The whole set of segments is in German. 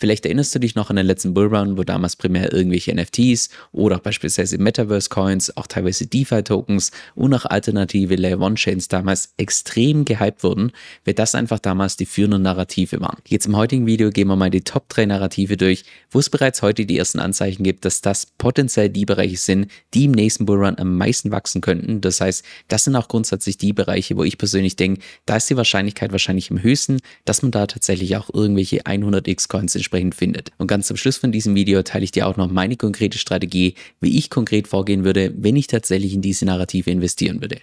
Vielleicht erinnerst du dich noch an den letzten Bullrun, wo damals primär irgendwelche NFTs oder auch beispielsweise Metaverse-Coins, auch teilweise DeFi-Tokens und auch alternative Layer-One-Chains damals extrem gehypt wurden, weil das einfach damals die führenden Narrative waren. Jetzt im heutigen Video gehen wir mal die Top 3 Narrative durch, wo es bereits heute die ersten Anzeichen gibt, dass das potenziell die Bereiche sind, die im nächsten Bullrun am meisten wachsen könnten. Das heißt, das sind auch grundsätzlich die Bereiche, wo ich persönlich denke, da ist die Wahrscheinlichkeit wahrscheinlich im höchsten, dass man da tatsächlich auch irgendwelche 100x Coins entsprechend findet. Und ganz zum Schluss von diesem Video teile ich dir auch noch meine konkrete Strategie, wie ich konkret vorgehen würde, wenn ich tatsächlich in diese Narrative investieren würde.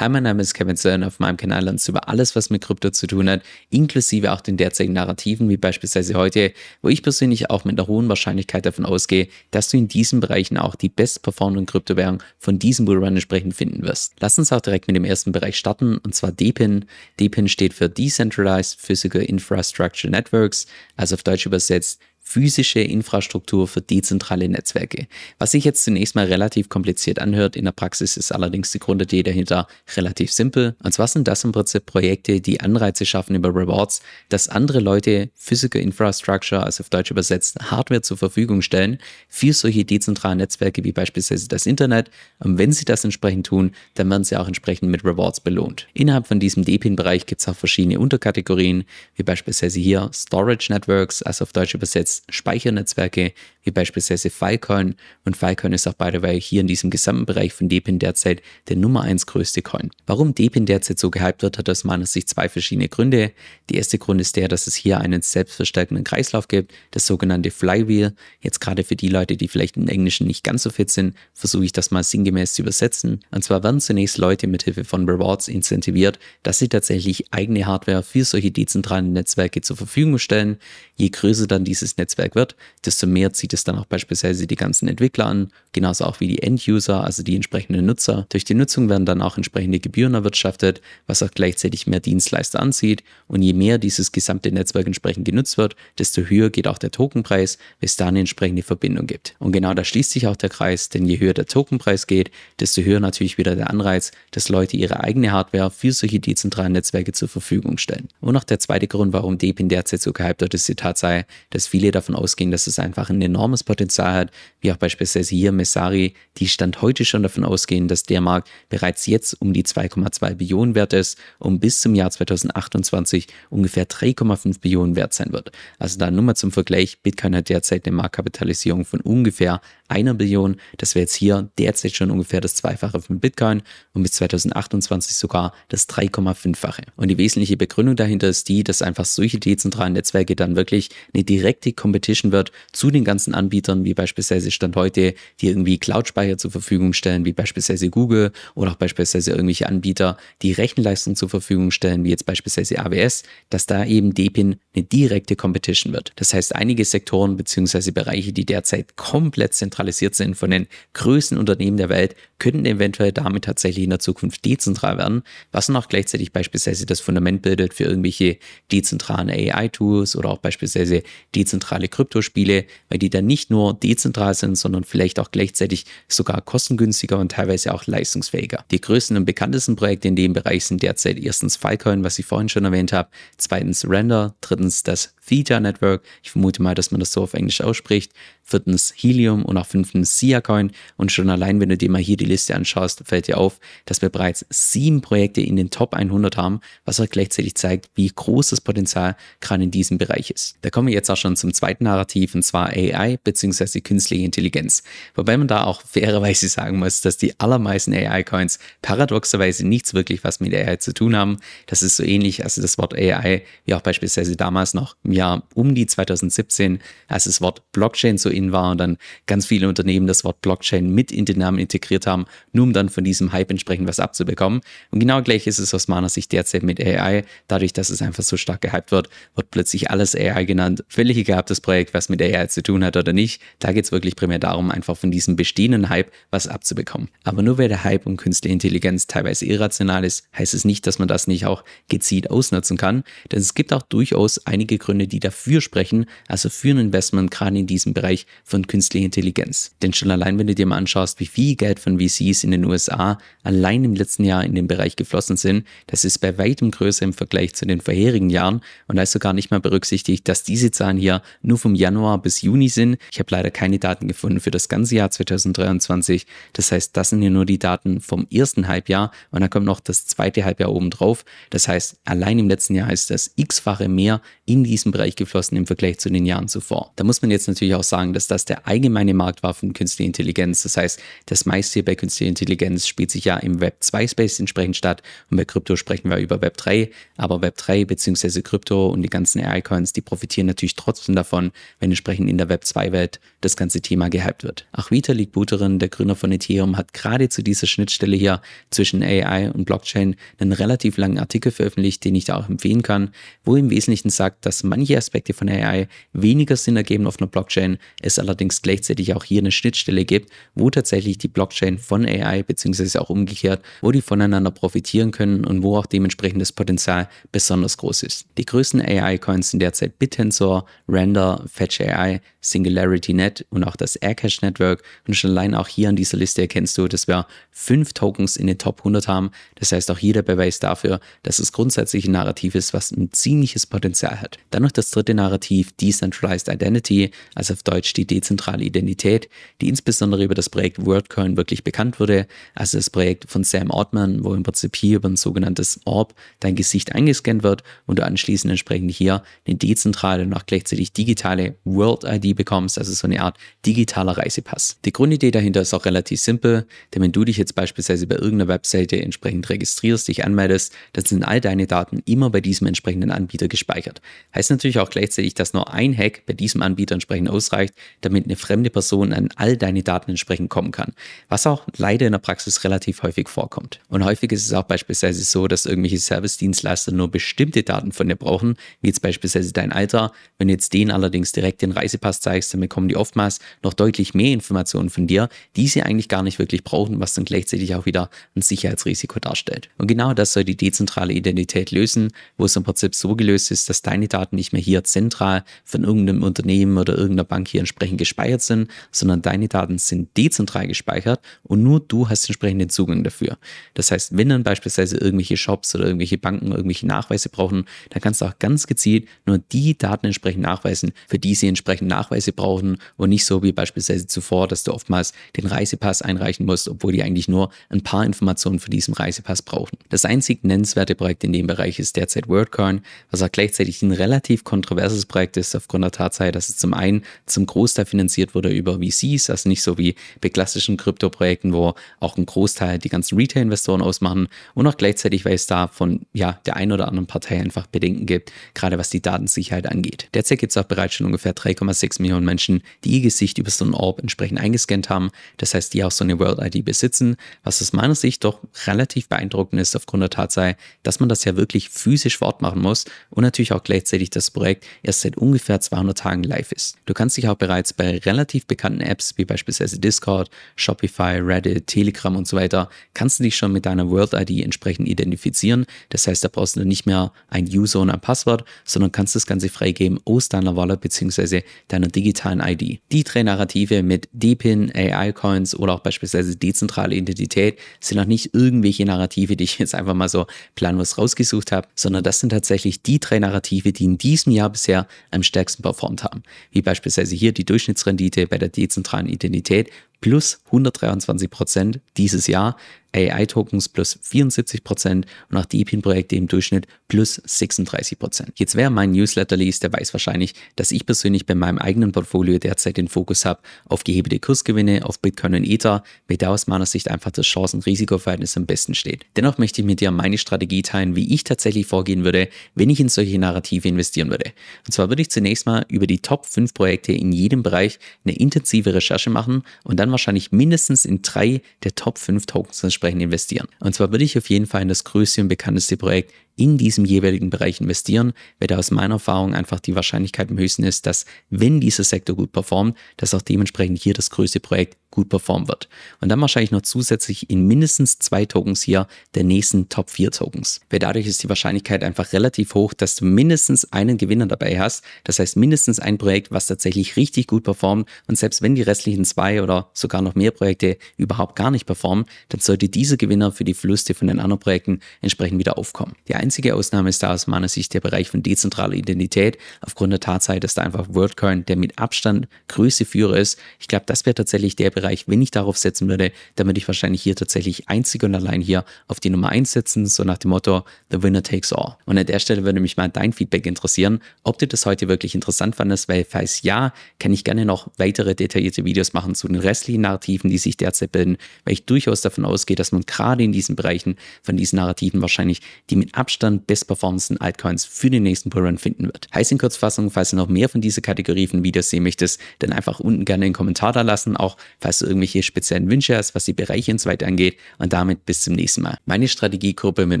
Hi, mein Name ist Kevin Zern. Auf meinem Kanal lernst du über alles, was mit Krypto zu tun hat, inklusive auch den derzeitigen Narrativen, wie beispielsweise heute, wo ich persönlich auch mit einer hohen Wahrscheinlichkeit davon ausgehe, dass du in diesen Bereichen auch die bestperformenden Kryptowährungen von diesem Bullrun entsprechend finden wirst. Lass uns auch direkt mit dem ersten Bereich starten, und zwar DPIN. DPIN steht für Decentralized Physical Infrastructure Networks, also auf Deutsch übersetzt physische Infrastruktur für dezentrale Netzwerke. Was sich jetzt zunächst mal relativ kompliziert anhört, in der Praxis ist allerdings die Grundidee dahinter relativ simpel. Und zwar sind das im Prinzip Projekte, die Anreize schaffen über Rewards, dass andere Leute Physical Infrastructure, also auf Deutsch übersetzt Hardware zur Verfügung stellen für solche dezentralen Netzwerke wie beispielsweise das Internet. Und wenn sie das entsprechend tun, dann werden sie auch entsprechend mit Rewards belohnt. Innerhalb von diesem DPIN-Bereich gibt es auch verschiedene Unterkategorien, wie beispielsweise hier Storage Networks, also auf Deutsch übersetzt Speichernetzwerke wie beispielsweise Filecoin und Filecoin ist auch by the way hier in diesem gesamten Bereich von Depin derzeit der Nummer 1 größte Coin. Warum Depin derzeit so gehypt wird, hat aus meiner Sicht zwei verschiedene Gründe. Der erste Grund ist der, dass es hier einen selbstverstärkenden Kreislauf gibt, das sogenannte Flywheel. Jetzt gerade für die Leute, die vielleicht im Englischen nicht ganz so fit sind, versuche ich das mal sinngemäß zu übersetzen. Und zwar werden zunächst Leute mithilfe von Rewards incentiviert, dass sie tatsächlich eigene Hardware für solche dezentralen Netzwerke zur Verfügung stellen. Je größer dann dieses Netzwerk wird, desto mehr zieht es dann auch beispielsweise die ganzen Entwickler an, genauso auch wie die End-User, also die entsprechenden Nutzer. Durch die Nutzung werden dann auch entsprechende Gebühren erwirtschaftet, was auch gleichzeitig mehr Dienstleister anzieht. Und je mehr dieses gesamte Netzwerk entsprechend genutzt wird, desto höher geht auch der Tokenpreis, bis da eine entsprechende Verbindung gibt. Und genau da schließt sich auch der Kreis, denn je höher der Tokenpreis geht, desto höher natürlich wieder der Anreiz, dass Leute ihre eigene Hardware für solche dezentralen Netzwerke zur Verfügung stellen. Und noch der zweite Grund, warum Deepin derzeit so gehypt wird, ist die Tatsache, dass viele davon ausgehen, dass es einfach ein enormes Potenzial hat, wie auch beispielsweise hier Messari, die Stand heute schon davon ausgehen, dass der Markt bereits jetzt um die 2,2 Billionen wert ist und bis zum Jahr 2028 ungefähr 3,5 Billionen wert sein wird. Also da nur mal zum Vergleich, Bitcoin hat derzeit eine Marktkapitalisierung von ungefähr einer Billion. Das wäre jetzt hier derzeit schon ungefähr das Zweifache von Bitcoin und bis 2028 sogar das 3,5-fache. Und die wesentliche Begründung dahinter ist die, dass einfach solche dezentralen Netzwerke dann wirklich eine direkte Competition wird zu den ganzen Anbietern, wie beispielsweise Stand heute, die irgendwie Cloud-Speicher zur Verfügung stellen, wie beispielsweise Google oder auch beispielsweise irgendwelche Anbieter, die Rechenleistung zur Verfügung stellen, wie jetzt beispielsweise AWS, dass da eben DePIN eine direkte Competition wird. Das heißt, einige Sektoren bzw. Bereiche, die derzeit komplett zentralisiert sind von den größten Unternehmen der Welt, könnten eventuell damit tatsächlich in der Zukunft dezentral werden, was auch gleichzeitig beispielsweise das Fundament bildet für irgendwelche dezentralen AI-Tools oder auch beispielsweise dezentrale Kryptospiele, weil die dann nicht nur dezentral sind, sondern vielleicht auch gleichzeitig sogar kostengünstiger und teilweise auch leistungsfähiger. Die größten und bekanntesten Projekte in dem Bereich sind derzeit erstens Filecoin, was ich vorhin schon erwähnt habe, zweitens Render, drittens das Theta Network, ich vermute mal, dass man das so auf Englisch ausspricht, viertens Helium und auch fünftens Siacoin und schon allein, wenn du dir mal hier die Liste anschaust, fällt dir auf, dass wir bereits sieben Projekte in den Top 100 haben, was auch gleichzeitig zeigt, wie groß das Potenzial gerade in diesem Bereich ist. Da kommen wir jetzt auch schon zum zweiten Narrativ und zwar AI bzw. künstliche Intelligenz. Wobei man da auch fairerweise sagen muss, dass die allermeisten AI-Coins paradoxerweise nichts wirklich was mit AI zu tun haben. Das ist so ähnlich, also das Wort AI, wie auch beispielsweise damals noch im Jahr um die 2017, als das Wort Blockchain so in war und dann ganz viele Unternehmen das Wort Blockchain mit in den Namen integriert haben, nur um dann von diesem Hype entsprechend was abzubekommen. Und genau gleich ist es aus meiner Sicht derzeit mit AI. Dadurch, dass es einfach so stark gehypt wird, wird plötzlich alles AI genannt. Völlig egal, ob das Projekt was mit AI zu tun hat oder nicht. Da geht es wirklich primär darum, einfach von diesem bestehenden Hype was abzubekommen. Aber nur weil der Hype um künstliche Intelligenz teilweise irrational ist, heißt es nicht, dass man das nicht auch gezielt ausnutzen kann. Denn es gibt auch durchaus einige Gründe, Gründe, die dafür sprechen, also für ein Investment gerade in diesem Bereich von künstlicher Intelligenz. Denn schon allein, wenn du dir mal anschaust, wie viel Geld von VCs in den USA allein im letzten Jahr in den Bereich geflossen sind, das ist bei weitem größer im Vergleich zu den vorherigen Jahren und da ist sogar nicht mal berücksichtigt, dass diese Zahlen hier nur vom Januar bis Juni sind. Ich habe leider keine Daten gefunden für das ganze Jahr 2023. Das heißt, das sind hier nur die Daten vom ersten Halbjahr und dann kommt noch das zweite Halbjahr oben drauf. Das heißt, allein im letzten Jahr ist das x-fache mehr in diesem Bereich geflossen im Vergleich zu den Jahren zuvor. Da muss man jetzt natürlich auch sagen, dass das der allgemeine Markt war von künstlicher Intelligenz. Das heißt, das meiste hier bei künstlicher Intelligenz spielt sich ja im Web 2 Space entsprechend statt und bei Krypto sprechen wir über Web 3, aber Web 3 bzw. Krypto und die ganzen AI-Coins, die profitieren natürlich trotzdem davon, wenn entsprechend in der Web 2 Welt das ganze Thema gehypt wird. Auch Vitalik Buterin, der Gründer von Ethereum, hat gerade zu dieser Schnittstelle hier zwischen AI und Blockchain einen relativ langen Artikel veröffentlicht, den ich da auch empfehlen kann, wo im Wesentlichen sagt, dass manche Aspekte von AI weniger Sinn ergeben auf einer Blockchain, es allerdings gleichzeitig auch hier eine Schnittstelle gibt, wo tatsächlich die Blockchain von AI beziehungsweise auch umgekehrt, wo die voneinander profitieren können und wo auch dementsprechend das Potenzial besonders groß ist. Die größten AI-Coins sind derzeit BitTensor, Render, Fetch AI, SingularityNet und auch das Aircash Network. Und schon allein auch hier an dieser Liste erkennst du, dass wir fünf Tokens in den Top 100 haben. Das heißt auch hier der Beweis dafür, dass es grundsätzlich ein Narrativ ist, was ein ziemliches Potenzial hat. Dann noch das dritte Narrativ, Decentralized Identity, also auf Deutsch die dezentrale Identität, die insbesondere über das Projekt WorldCoin wirklich bekannt wurde. Also das Projekt von Sam Altman, wo im Prinzip hier über ein sogenanntes Orb dein Gesicht eingescannt wird und du anschließend entsprechend hier eine dezentrale und auch gleichzeitig digitale World ID bekommst, also so eine Art digitaler Reisepass. Die Grundidee dahinter ist auch relativ simpel, denn wenn du dich jetzt beispielsweise bei irgendeiner Webseite entsprechend registrierst, dich anmeldest, dann sind all deine Daten immer bei diesem entsprechenden Anbieter gespeichert. Heißt natürlich auch gleichzeitig, dass nur ein Hack bei diesem Anbieter entsprechend ausreicht, damit eine fremde Person an all deine Daten entsprechend kommen kann. Was auch leider in der Praxis relativ häufig vorkommt. Und häufig ist es auch beispielsweise so, dass irgendwelche Service-Dienstleister nur bestimmte Daten von dir brauchen, wie jetzt beispielsweise dein Alter. Wenn du jetzt denen allerdings direkt den Reisepass zeigst, dann bekommen die oftmals noch deutlich mehr Informationen von dir, die sie eigentlich gar nicht wirklich brauchen, was dann gleichzeitig auch wieder ein Sicherheitsrisiko darstellt. Und genau das soll die dezentrale Identität lösen, wo es im Prinzip so gelöst ist, dass deine Daten nicht mehr hier zentral von irgendeinem Unternehmen oder irgendeiner Bank hier entsprechend gespeichert sind, sondern deine Daten sind dezentral gespeichert und nur du hast entsprechenden Zugang dafür. Das heißt, wenn dann beispielsweise irgendwelche Shops oder irgendwelche Banken irgendwelche Nachweise brauchen, dann kannst du auch ganz gezielt nur die Daten entsprechend nachweisen, für die sie entsprechend Nachweise brauchen und nicht so wie beispielsweise zuvor, dass du oftmals den Reisepass einreichen musst, obwohl die eigentlich nur ein paar Informationen für diesen Reisepass brauchen. Das einzig nennenswerte Projekt in dem Bereich ist derzeit WordCoin, was auch gleichzeitig ein relativ kontroverses Projekt ist, aufgrund der Tatsache, dass es zum einen zum Großteil finanziert wurde über VCs, also nicht so wie bei klassischen Krypto-Projekten, wo auch ein Großteil die ganzen Retail-Investoren ausmachen und auch gleichzeitig, weil es da von ja, der einen oder anderen Partei einfach Bedenken gibt, gerade was die Datensicherheit angeht. Derzeit gibt es auch bereits schon ungefähr 3,6 Millionen Menschen, die ihr Gesicht über so einen Orb entsprechend eingescannt haben. Das heißt, die auch so eine World ID besitzen, was aus meiner Sicht doch relativ beeindruckend ist aufgrund der Tatsache, dass man das ja wirklich physisch fortmachen muss und natürlich auch gleichzeitig das Projekt erst seit ungefähr 200 Tagen live ist. Du kannst dich auch bereits bei relativ bekannten Apps wie beispielsweise Discord, Shopify, Reddit, Telegram und so weiter, kannst du dich schon mit deiner World ID entsprechend identifizieren. Das heißt, da brauchst du nicht mehr ein User und ein Passwort, sondern kannst das Ganze freigeben aus deiner Wallet bzw. deiner digitalen ID. Die drei Narrative mit DPIN, AI-Coins oder auch beispielsweise dezentrale Identität sind auch nicht irgendwelche Narrative, die ich jetzt einfach mal so planlos rausgesucht habe, sondern das sind tatsächlich die drei Narrative, die in diesem Jahr bisher am stärksten performt haben. Wie beispielsweise hier die Durchschnittsrendite bei der dezentralen Identität plus 123 Prozent dieses Jahr, AI-Tokens plus 74 Prozent und auch die EPIN-Projekte im Durchschnitt plus 36 Prozent. Jetzt wer mein Newsletter liest, der weiß wahrscheinlich, dass ich persönlich bei meinem eigenen Portfolio derzeit den Fokus habe auf gehebelte Kursgewinne, auf Bitcoin und Ether, weil da aus meiner Sicht einfach das Chancen-Risiko-Verhältnis am besten steht. Dennoch möchte ich mit dir meine Strategie teilen, wie ich tatsächlich vorgehen würde, wenn ich in solche Narrative investieren würde. Und zwar würde ich zunächst mal über die Top 5 Projekte in jedem Bereich eine intensive Recherche machen und dann wahrscheinlich mindestens in drei der Top 5 Tokens entsprechend investieren. Und zwar würde ich auf jeden Fall in das größte und bekannteste Projekt in diesem jeweiligen Bereich investieren, weil da aus meiner Erfahrung einfach die Wahrscheinlichkeit am höchsten ist, dass wenn dieser Sektor gut performt, dass auch dementsprechend hier das größte Projekt gut performen wird. Und dann wahrscheinlich noch zusätzlich in mindestens zwei Tokens hier der nächsten Top 4 Tokens. Weil dadurch ist die Wahrscheinlichkeit einfach relativ hoch, dass du mindestens einen Gewinner dabei hast. Das heißt mindestens ein Projekt, was tatsächlich richtig gut performt. Und selbst wenn die restlichen zwei oder sogar noch mehr Projekte überhaupt gar nicht performen, dann sollte dieser Gewinner für die Verluste von den anderen Projekten entsprechend wieder aufkommen. Die einzige Ausnahme ist da aus meiner Sicht der Bereich von dezentraler Identität, aufgrund der Tatsache, dass da einfach WorldCoin der mit Abstand größte Führer ist. Ich glaube, das wäre tatsächlich der Bereich, wenn ich darauf setzen würde, dann würde ich wahrscheinlich hier tatsächlich einzig und allein hier auf die Nummer 1 setzen, so nach dem Motto, the winner takes all. Und an der Stelle würde mich mal dein Feedback interessieren, ob du das heute wirklich interessant fandest, weil falls ja, kann ich gerne noch weitere detaillierte Videos machen zu den restlichen Narrativen, die sich derzeit bilden, weil ich durchaus davon ausgehe, dass man gerade in diesen Bereichen von diesen Narrativen wahrscheinlich die mit Abstand bestperformendsten Altcoins für den nächsten Bullrun finden wird. Heißt in Kurzfassung, falls du noch mehr von dieser Kategorie von Videos sehen möchtest, dann einfach unten gerne einen Kommentar da lassen, auch falls du irgendwelche speziellen Wünsche hast, was die Bereiche und so weiter angeht. Und damit bis zum nächsten Mal. Meine Strategiegruppe mit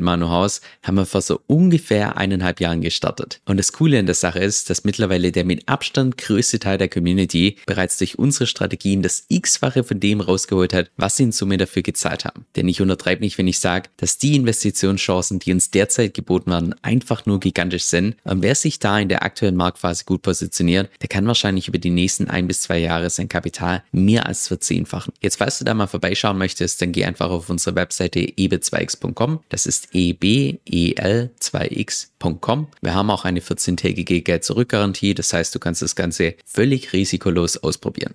Manu Haus haben wir vor so ungefähr eineinhalb Jahren gestartet. Und das Coole an der Sache ist, dass mittlerweile der mit Abstand größte Teil der Community bereits durch unsere Strategien das x-fache von dem rausgeholt hat, was sie in Summe dafür gezahlt haben. Denn ich untertreibe nicht, wenn ich sage, dass die Investitionschancen, die uns derzeit geboten werden, einfach nur gigantisch sind. Und wer sich da in der aktuellen Marktphase gut positioniert, der kann wahrscheinlich über die nächsten ein bis zwei Jahre sein Kapital mehr als verzehnfachen. Jetzt, falls du da mal vorbeischauen möchtest, dann geh einfach auf unsere Webseite eb2x.com. Das ist ebel2x.com. Wir haben auch eine 14-tägige Geld-Zurück-Garantie. Das heißt, du kannst das Ganze völlig risikolos ausprobieren.